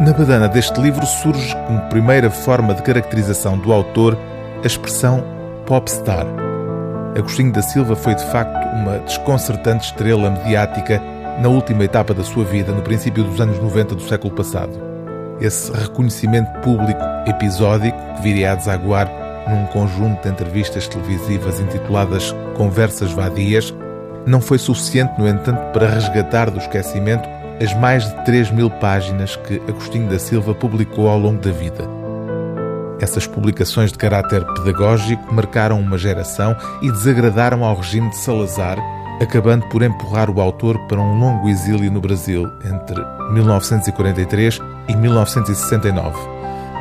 Na badana deste livro surge, como primeira forma de caracterização do autor, a expressão popstar. Agostinho da Silva foi de facto uma desconcertante estrela mediática na última etapa da sua vida, no princípio dos anos 90 do século passado. Esse reconhecimento público episódico, que viria a desaguar num conjunto de entrevistas televisivas intituladas Conversas Vadias, não foi suficiente, no entanto, para resgatar do esquecimento as mais de 3 mil páginas que Agostinho da Silva publicou ao longo da vida. Essas publicações de caráter pedagógico marcaram uma geração e desagradaram ao regime de Salazar, acabando por empurrar o autor para um longo exílio no Brasil entre 1943 e 1969.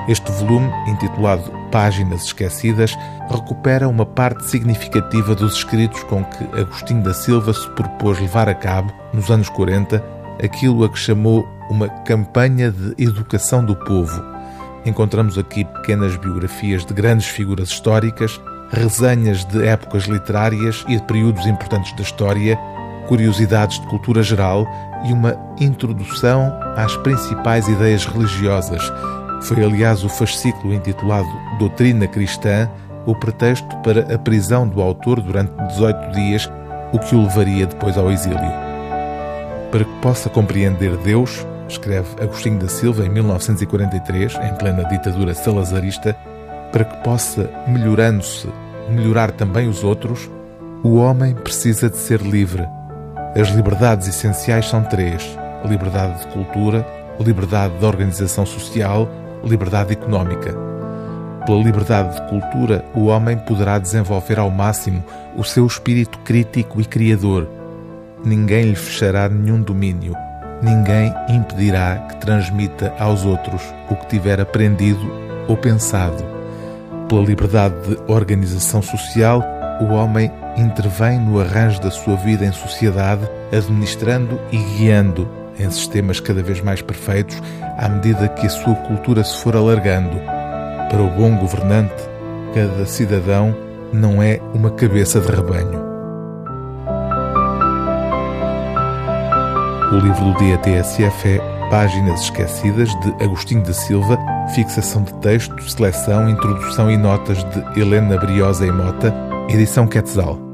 Este volume, intitulado Páginas Esquecidas, recupera uma parte significativa dos escritos com que Agostinho da Silva se propôs levar a cabo, nos anos 40, aquilo a que chamou uma campanha de educação do povo. Encontramos aqui pequenas biografias de grandes figuras históricas, resenhas de épocas literárias e de períodos importantes da história, curiosidades de cultura geral e uma introdução às principais ideias religiosas. Foi, aliás, o fascículo intitulado Doutrina Cristã o pretexto para a prisão do autor durante 18 dias, o que o levaria depois ao exílio. Para que possa compreender Deus, escreve Agostinho da Silva em 1943, em plena ditadura salazarista, para que possa, melhorando-se, melhorar também os outros, o homem precisa de ser livre. As liberdades essenciais são três: liberdade de cultura, liberdade de organização social, liberdade económica. Pela liberdade de cultura, o homem poderá desenvolver ao máximo o seu espírito crítico e criador ninguém lhe fechará nenhum domínio, ninguém impedirá que transmita aos outros o que tiver aprendido ou pensado. Pela liberdade de organização social, o homem intervém no arranjo da sua vida em sociedade, administrando e guiando em sistemas cada vez mais perfeitos à medida que a sua cultura se for alargando. Para o bom governante, cada cidadão não é uma cabeça de rebanho. O livro do dia TSF é Páginas Esquecidas, de Agostinho da Silva, fixação de texto, seleção, introdução e notas de Helena Briosa e Mota, edição Quetzal.